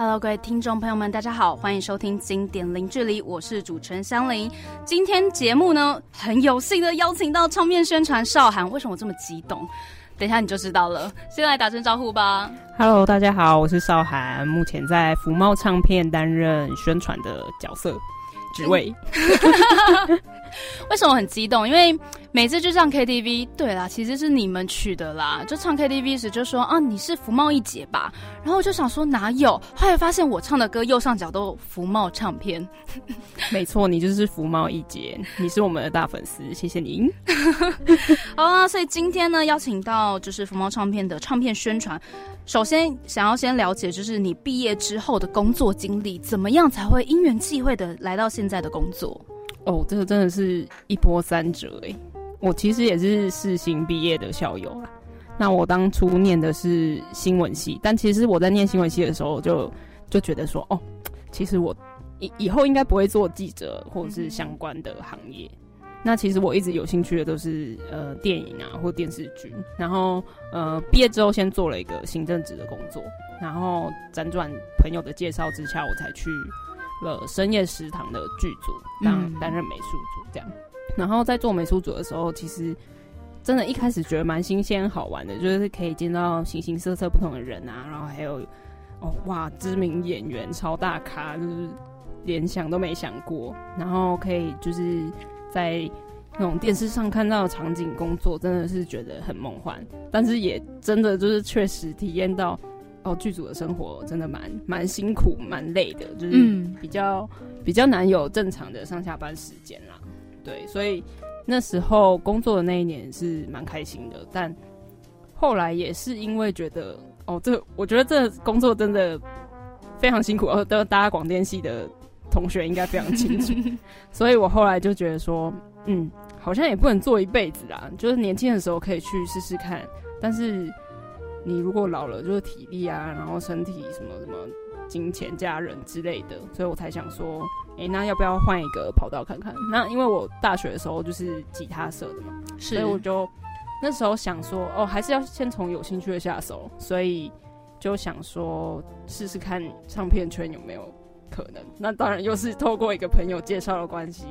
Hello，各位听众朋友们，大家好，欢迎收听《经典零距离》，我是主持人香菱。今天节目呢，很有幸的邀请到唱片宣传少涵。为什么我这么激动？等一下你就知道了。先来打声招呼吧。Hello，大家好，我是少涵，目前在福茂唱片担任宣传的角色职位。为什么很激动？因为每次就唱 KTV，对啦，其实是你们取的啦。就唱 KTV 时就说啊，你是福茂一姐吧？然后我就想说哪有？后来发现我唱的歌右上角都有福茂唱片。没错，你就是福茂一姐，你是我们的大粉丝，谢谢您。好啊，所以今天呢，邀请到就是福茂唱片的唱片宣传。首先想要先了解，就是你毕业之后的工作经历，怎么样才会因缘际会的来到现在的工作？哦，这个真的是一波三折哎！我其实也是世新毕业的校友啦。那我当初念的是新闻系，但其实我在念新闻系的时候，就就觉得说，哦，其实我以以后应该不会做记者或者是相关的行业。那其实我一直有兴趣的都是呃电影啊或电视剧。然后呃毕业之后先做了一个行政职的工作，然后辗转朋友的介绍之下，我才去。了深夜食堂的剧组当担任美术组这样，然后在做美术组的时候，其实真的一开始觉得蛮新鲜好玩的，就是可以见到形形色色不同的人啊，然后还有哦哇知名演员超大咖，就是连想都没想过，然后可以就是在那种电视上看到的场景工作，真的是觉得很梦幻，但是也真的就是确实体验到。哦，剧组的生活真的蛮蛮辛苦、蛮累的，就是比较比较难有正常的上下班时间啦。对，所以那时候工作的那一年是蛮开心的，但后来也是因为觉得哦，这我觉得这工作真的非常辛苦，哦，都大家广电系的同学应该非常清楚，所以我后来就觉得说，嗯，好像也不能做一辈子啦，就是年轻的时候可以去试试看，但是。你如果老了，就是体力啊，然后身体什么什么，金钱、家人之类的，所以我才想说，哎，那要不要换一个跑道看看？那因为我大学的时候就是吉他社的嘛，所以我就那时候想说，哦，还是要先从有兴趣的下手，所以就想说试试看唱片圈有没有可能。那当然又是透过一个朋友介绍的关系，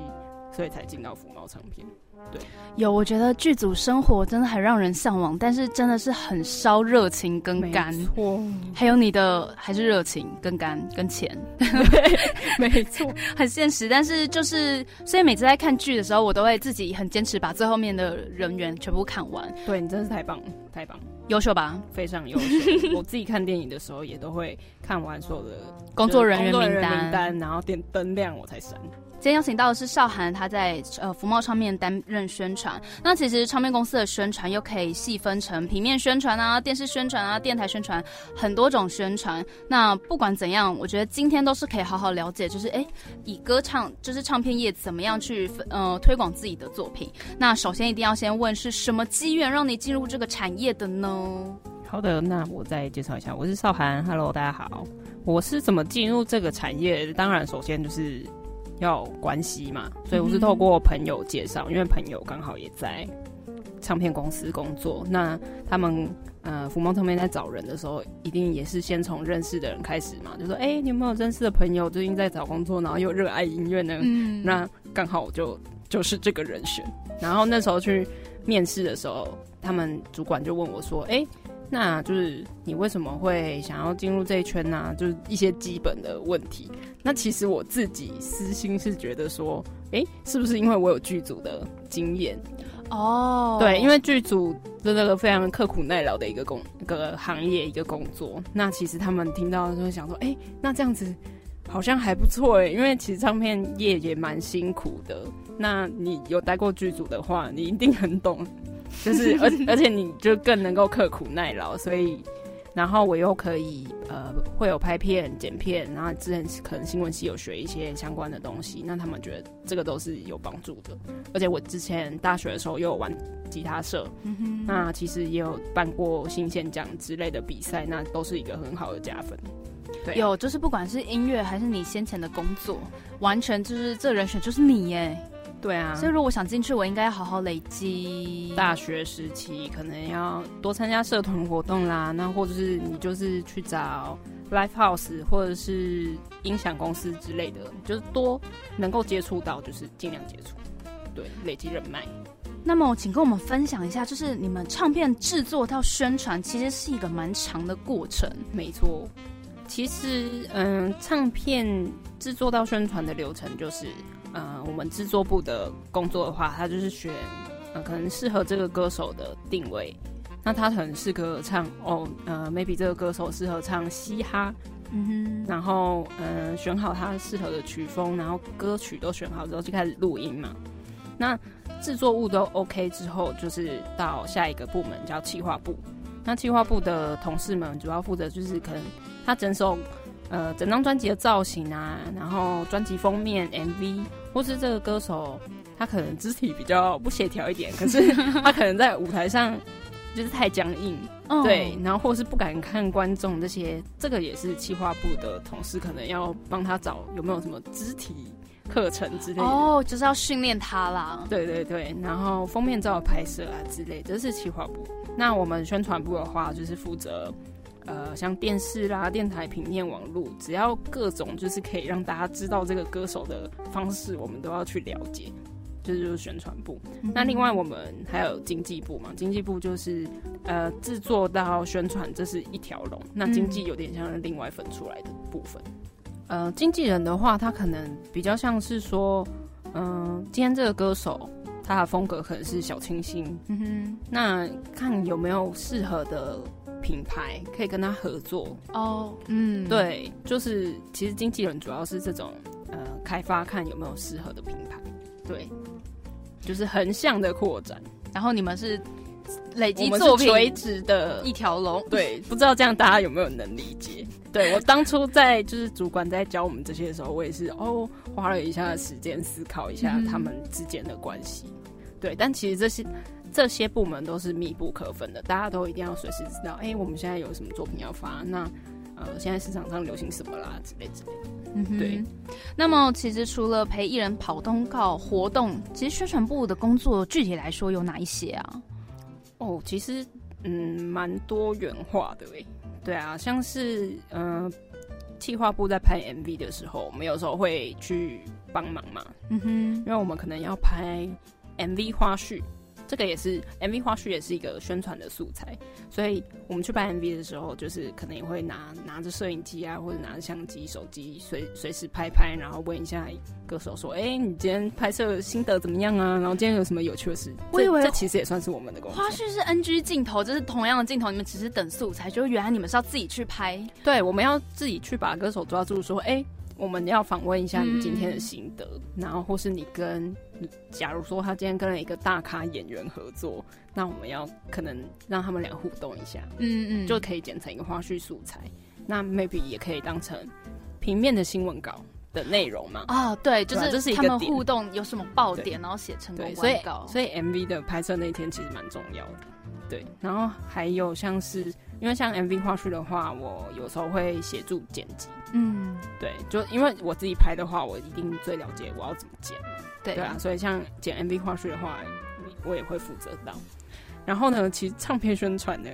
所以才进到福茂唱片。对，有，我觉得剧组生活真的很让人向往，但是真的是很烧热情跟肝，错，还有你的还是热情跟肝跟钱，没 错，很现实。但是就是，所以每次在看剧的时候，我都会自己很坚持把最后面的人员全部看完。对你真是太棒，太棒，优秀吧？非常优秀。我自己看电影的时候也都会看完所有的工作人员名单，然后点灯亮我才删。今天邀请到的是邵涵，他在呃福茂唱片担任宣传。那其实唱片公司的宣传又可以细分成平面宣传啊、电视宣传啊、电台宣传，很多种宣传。那不管怎样，我觉得今天都是可以好好了解，就是哎，以歌唱就是唱片业怎么样去呃推广自己的作品。那首先一定要先问是什么机缘让你进入这个产业的呢？好的，那我再介绍一下，我是邵涵，Hello，大家好，我是怎么进入这个产业？当然，首先就是。要关系嘛，所以我是透过朋友介绍，因为朋友刚好也在唱片公司工作。那他们呃，福茂唱片在找人的时候，一定也是先从认识的人开始嘛，就说：“哎，你有没有认识的朋友最近在找工作，然后又热爱音乐呢？”嗯，那刚好我就就是这个人选。然后那时候去面试的时候，他们主管就问我说：“哎。”那就是你为什么会想要进入这一圈呢？就是一些基本的问题。那其实我自己私心是觉得说，哎，是不是因为我有剧组的经验？哦，对，因为剧组真的非常刻苦耐劳的一个工一个行业一个工作。那其实他们听到就会想说，哎，那这样子好像还不错哎，因为其实唱片业也蛮辛苦的。那你有待过剧组的话，你一定很懂。就是，而而且你就更能够刻苦耐劳，所以，然后我又可以呃，会有拍片、剪片，然后之前可能新闻系有学一些相关的东西，那他们觉得这个都是有帮助的。而且我之前大学的时候又有玩吉他社，那其实也有办过新鲜奖之类的比赛，那都是一个很好的加分。对，有就是不管是音乐还是你先前的工作，完全就是这人选就是你耶。对啊，所以如果想进去，我应该要好好累积。大学时期可能要多参加社团活动啦，那或者是你就是去找 live house 或者是音响公司之类的，就是多能够接触到，就是尽量接触，对，累积人脉。那么，请跟我们分享一下，就是你们唱片制作到宣传，其实是一个蛮长的过程。没错，其实，嗯，唱片制作到宣传的流程就是，呃，我们制作部的工作的话，他就是选，呃，可能适合这个歌手的定位。那他可能适合唱哦，呃，maybe 这个歌手适合唱嘻哈，嗯哼，然后，呃，选好他适合的曲风，然后歌曲都选好之后，就开始录音嘛。那制作物都 OK 之后，就是到下一个部门叫企划部。那企划部的同事们主要负责就是可能他整首呃整张专辑的造型啊，然后专辑封面 MV，或是这个歌手他可能肢体比较不协调一点，可是 他可能在舞台上就是太僵硬，对，然后或是不敢看观众这些，这个也是企划部的同事可能要帮他找有没有什么肢体。课程之类的哦，就是要训练他啦。对对对，然后封面照拍摄啊之类，这是企划部。那我们宣传部的话，就是负责呃，像电视啦、电台、平面、网络，只要各种就是可以让大家知道这个歌手的方式，我们都要去了解。这就是宣传部。那另外我们还有经济部嘛？经济部就是呃，制作到宣传，这是一条龙。那经济有点像是另外分出来的部分。呃，经纪人的话，他可能比较像是说，嗯，今天这个歌手他的风格可能是小清新，嗯哼，那看有没有适合的品牌可以跟他合作。哦，嗯，对，就是其实经纪人主要是这种呃开发，看有没有适合的品牌，对，就是横向的扩展，然后你们是累积作品垂直的。一条龙，对，不知道这样大家有没有能理解？对我当初在就是主管在教我们这些的时候，我也是哦花了一下时间思考一下他们之间的关系。对，但其实这些这些部门都是密不可分的，大家都一定要随时知道，哎，我们现在有什么作品要发，那呃现在市场上流行什么啦之类之类。嗯哼。对。那么其实除了陪艺人跑通告活动，其实宣传部的工作具体来说有哪一些啊？哦，其实嗯蛮多元化的诶。对啊，像是嗯，企划部在拍 MV 的时候，我们有时候会去帮忙嘛。嗯哼，因为我们可能要拍 MV 花絮。这个也是 MV 花絮，也是一个宣传的素材，所以我们去拍 MV 的时候，就是可能也会拿拿着摄影机啊，或者拿着相机、手机，随随时拍拍，然后问一下歌手说：“哎，你今天拍摄心得怎么样啊？然后今天有什么有趣的事？”我以为这其实也算是我们的工作。花絮是 NG 镜头，这是同样的镜头，你们只是等素材，就原来你们是要自己去拍。对，我们要自己去把歌手抓住，说：“哎。”我们要访问一下你今天的心得，然后或是你跟，假如说他今天跟了一个大咖演员合作，那我们要可能让他们俩互动一下，嗯嗯，就可以剪成一个花絮素材，那 maybe 也可以当成平面的新闻稿的内容嘛？啊，对，就是这是他们互动有什么爆点，然后写成公关稿。所以 MV 的拍摄那天其实蛮重要的，对。然后还有像是。因为像 MV 花絮的话，我有时候会协助剪辑。嗯，对，就因为我自己拍的话，我一定最了解我要怎么剪。对对啊，所以像剪 MV 花絮的话，我也会负责到。然后呢，其实唱片宣传呢，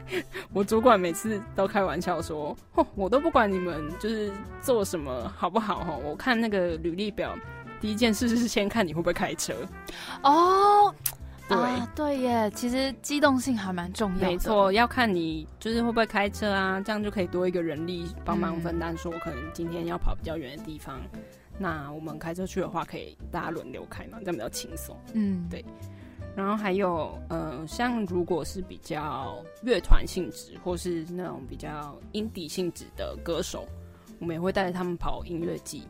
我主管每次都开玩笑说：“哦，我都不管你们就是做什么好不好哈，我看那个履历表，第一件事是先看你会不会开车。”哦。对对耶，其实机动性还蛮重要的。没错，要看你就是会不会开车啊，这样就可以多一个人力帮忙分担。说可能今天要跑比较远的地方，那我们开车去的话，可以大家轮流开嘛，这样比较轻松。嗯，对。然后还有呃，像如果是比较乐团性质，或是那种比较音底性质的歌手，我们也会带着他们跑音乐季。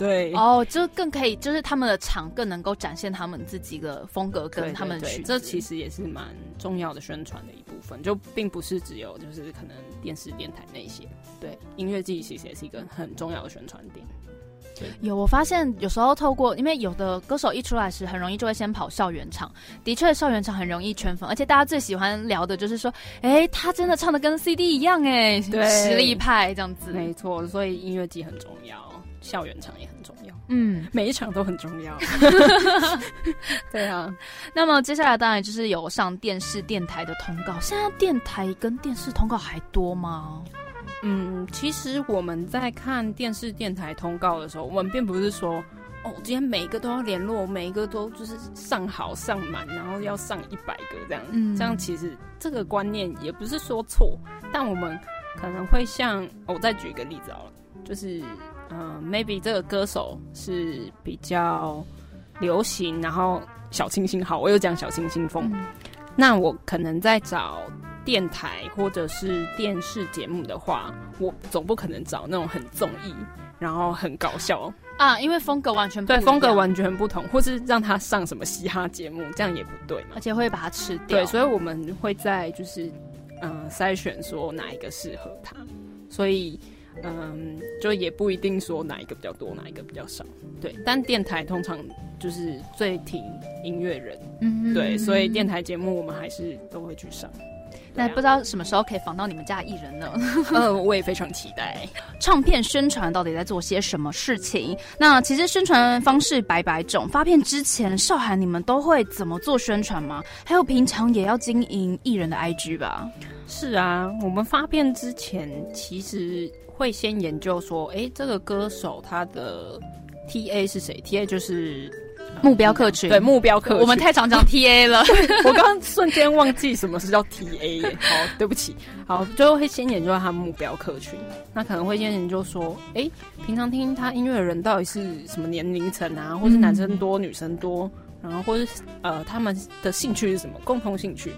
对哦，就更可以，就是他们的场更能够展现他们自己的风格跟他们曲。这其实也是蛮重要的宣传的一部分，就并不是只有就是可能电视电台那些。对，音乐季其实也是一个很重要的宣传点。有我发现有时候透过，因为有的歌手一出来时，很容易就会先跑校园场。的确，校园场很容易圈粉，而且大家最喜欢聊的就是说，哎，他真的唱的跟 CD 一样，哎，对，实力派这样子。没错，所以音乐季很重要。校园场也很重要，嗯，每一场都很重要。对啊，那么接下来当然就是有上电视、电台的通告。现在电台跟电视通告还多吗？嗯，其实我们在看电视电台通告的时候，我们并不是说，哦，今天每一个都要联络，每一个都就是上好上满，然后要上一百个这样。嗯，这样其实这个观念也不是说错，但我们可能会像，我再举一个例子好了，就是，嗯，maybe 这个歌手是比较流行，然后小清新，好，我又讲小清新风，那我可能在找。电台或者是电视节目的话，我总不可能找那种很综艺，然后很搞笑。啊，因为风格完全对，风格完全不同，或是让他上什么嘻哈节目，这样也不对嘛，而且会把它吃掉。对，所以我们会在就是嗯筛选说哪一个适合他，所以嗯就也不一定说哪一个比较多，哪一个比较少。对，但电台通常就是最听音乐人，嗯，对，所以电台节目我们还是都会去上。那不知道什么时候可以访到你们家艺人呢？嗯，我也非常期待。唱片宣传到底在做些什么事情？那其实宣传方式百百种。发片之前，少涵你们都会怎么做宣传吗？还有平常也要经营艺人的 IG 吧？是啊，我们发片之前其实会先研究说，哎，这个歌手他的 TA 是谁？TA 就是。目标客群对目标客群，我们太常讲 T A 了。我刚刚瞬间忘记什么是叫 T A。好，对不起。好，最后会先研究他目标客群。那可能会先研究说，哎，平常听他音乐的人到底是什么年龄层啊？或是男生多、女生多？然后或是呃，他们的兴趣是什么？共同兴趣？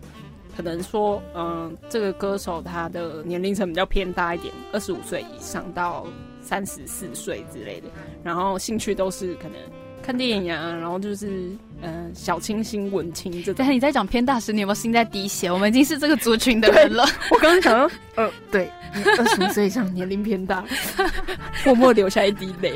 可能说，嗯，这个歌手他的年龄层比较偏大一点，二十五岁以上到三十四岁之类的。然后兴趣都是可能。看电影啊，然后就是嗯，小清新、文青这种。但你在讲偏大时，你有没有心在滴血？我们已经是这个族群的人了。我刚刚想到，呃，对，二十五岁以上，年龄偏大，默默流下一滴泪。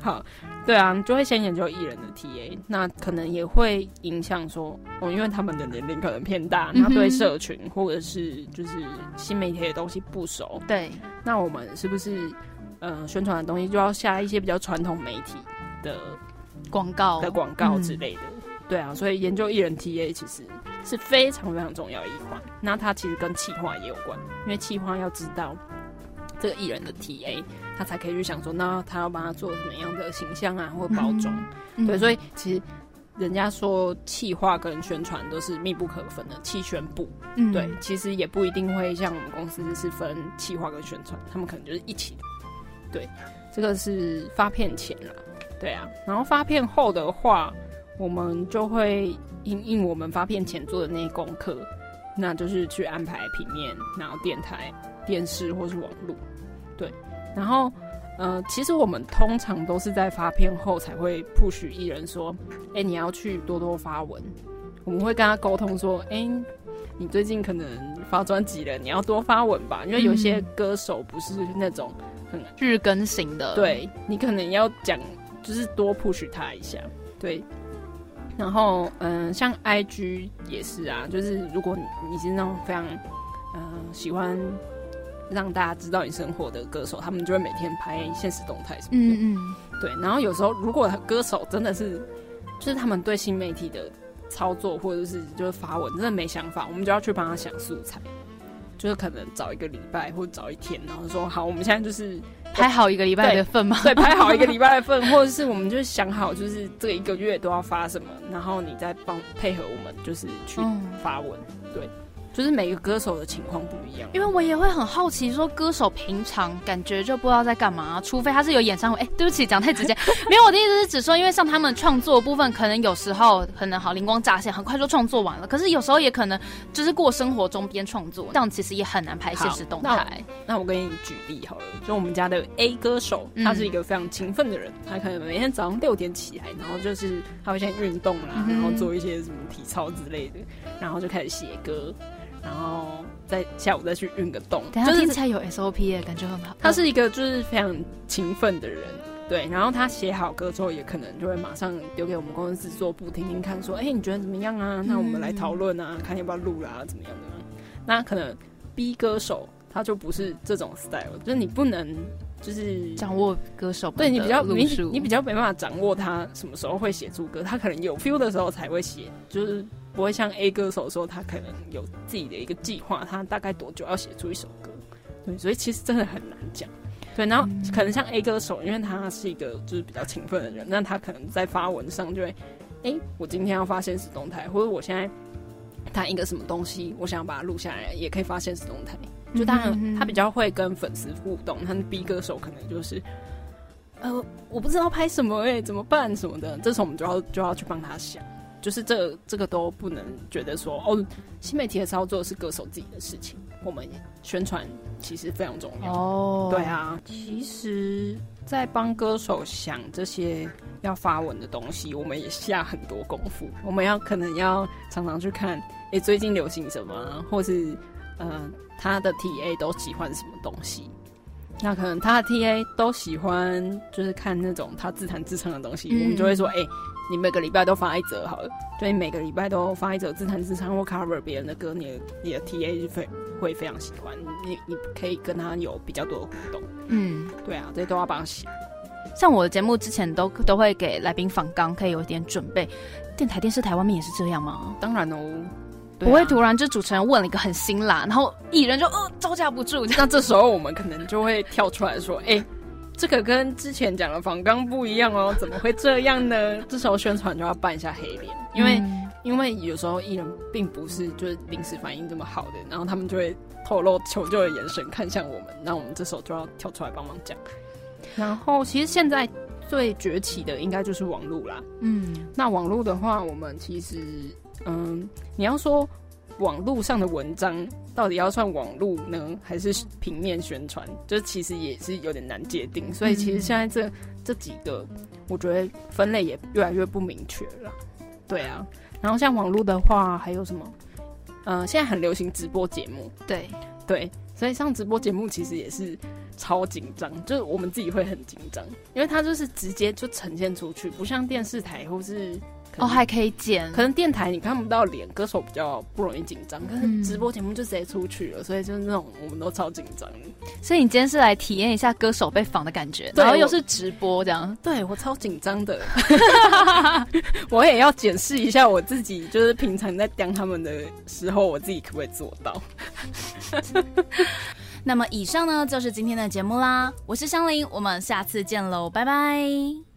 好，对啊，就会先研究艺人的 TA，那可能也会影响说，哦，因为他们的年龄可能偏大，那对社群或者是就是新媒体的东西不熟。对，那我们是不是呃宣传的东西就要下一些比较传统媒体的？广告的广告之类的，对啊，所以研究艺人 TA 其实是非常非常重要的一环。那它其实跟企划也有关，因为企划要知道这个艺人的 TA，他才可以去想说，那他要帮他做什么样的形象啊，或包装。对，所以其实人家说企划跟宣传都是密不可分的，企宣部。对，其实也不一定会像我们公司是分企划跟宣传，他们可能就是一起。对，这个是发片前了。对啊，然后发片后的话，我们就会应应我们发片前做的那些功课，那就是去安排平面，然后电台、电视或是网络。对，然后呃，其实我们通常都是在发片后才会 push 艺人说，哎，你要去多多发文。我们会跟他沟通说，哎，你最近可能发专辑了，你要多发文吧，因为有些歌手不是那种很日更型的，对你可能要讲。就是多 push 他一下，对。然后，嗯，像 IG 也是啊，就是如果你是那种非常，嗯，喜欢让大家知道你生活的歌手，他们就会每天拍现实动态什么的。嗯嗯。对。然后有时候，如果歌手真的是，就是他们对新媒体的操作或者是就是发文真的没想法，我们就要去帮他想素材。就是可能早一个礼拜或者早一天，然后说好，我们现在就是拍好一个礼拜的份嘛，对，拍好一个礼拜的份，或者是我们就想好，就是这一个月都要发什么，然后你再帮配合我们，就是去发文，对。就是每个歌手的情况不一样，因为我也会很好奇，说歌手平常感觉就不知道在干嘛，除非他是有演唱会。哎，对不起，讲太直接。没有，我的意思是只说，因为像他们创作部分，可能有时候可能好灵光乍现，很快就创作完了。可是有时候也可能就是过生活中边创作，这样其实也很难拍现实动态。那我给你举例好了，就我们家的 A 歌手，他是一个非常勤奋的人，他可能每天早上六点起来，然后就是他会先运动啦，然后做一些什么体操之类的，然后就开始写歌。然后再下午再去运个动，等下听起来有 SOP 耶，感觉很好。他是一个就是非常勤奋的人，对。然后他写好歌之后，也可能就会马上丢给我们公司制作部听听看，说：“哎，你觉得怎么样啊？那我们来讨论啊，看要不要录啦，怎么样的？”那可能 B 歌手他就不是这种 style，就是你不能就是掌握歌手，对你比较你你比较没办法掌握他什么时候会写出歌，他可能有 feel 的时候才会写，就是。不会像 A 歌手说他可能有自己的一个计划，他大概多久要写出一首歌？对，所以其实真的很难讲。对，然后可能像 A 歌手，因为他是一个就是比较勤奋的人，那他可能在发文上就会，哎，我今天要发现实动态，或者我现在谈一个什么东西，我想要把它录下来，也可以发现实动态。就当然他比较会跟粉丝互动，他 B 歌手可能就是，呃，我不知道拍什么哎，怎么办什么的，这时候我们就要就要去帮他想。就是这这个都不能觉得说哦，新媒体的操作是歌手自己的事情，我们宣传其实非常重要哦。对啊，其实，在帮歌手想这些要发文的东西，我们也下很多功夫。我们要可能要常常去看，哎，最近流行什么，或是呃，他的 TA 都喜欢什么东西。那可能他的 TA 都喜欢，就是看那种他自弹自唱的东西，我们就会说，哎。你每个礼拜都发一则好了，所以每个礼拜都发一则自弹自唱或 cover 别人的歌，你的你的 T A 非会非常喜欢，你你可以跟他有比较多的互动。嗯，对啊，这些都要帮他写。像我的节目之前都都会给来宾访纲，可以有一点准备。电台、电视台外面也是这样吗？当然哦，不会突然就主持人问了一个很辛辣，然后艺人就呃招架不住，那这时候我们可能就会跳出来说，哎。这个跟之前讲的仿纲不一样哦，怎么会这样呢？这时候宣传就要扮一下黑脸，因为因为有时候艺人并不是就是临时反应这么好的，然后他们就会透露求救的眼神看向我们，那我们这时候就要跳出来帮忙讲。然后其实现在最崛起的应该就是网络啦，嗯，那网络的话，我们其实嗯，你要说。网络上的文章到底要算网络呢，还是平面宣传？这其实也是有点难界定。所以其实现在这这几个，我觉得分类也越来越不明确了。对啊，然后像网络的话，还有什么？呃，现在很流行直播节目。对对，所以上直播节目其实也是超紧张，就是我们自己会很紧张，因为它就是直接就呈现出去，不像电视台或是。哦，还可以剪，可能电台你看不到脸，歌手比较不容易紧张，可是直播节目就直接出去了，所以就是那种我们都超紧张。所以你今天是来体验一下歌手被访的感觉，然后又是直播这样，对我超紧张的，我也要检视一下我自己，就是平常在当他们的时候，我自己可不可以做到？那么以上呢就是今天的节目啦，我是香菱，我们下次见喽，拜拜。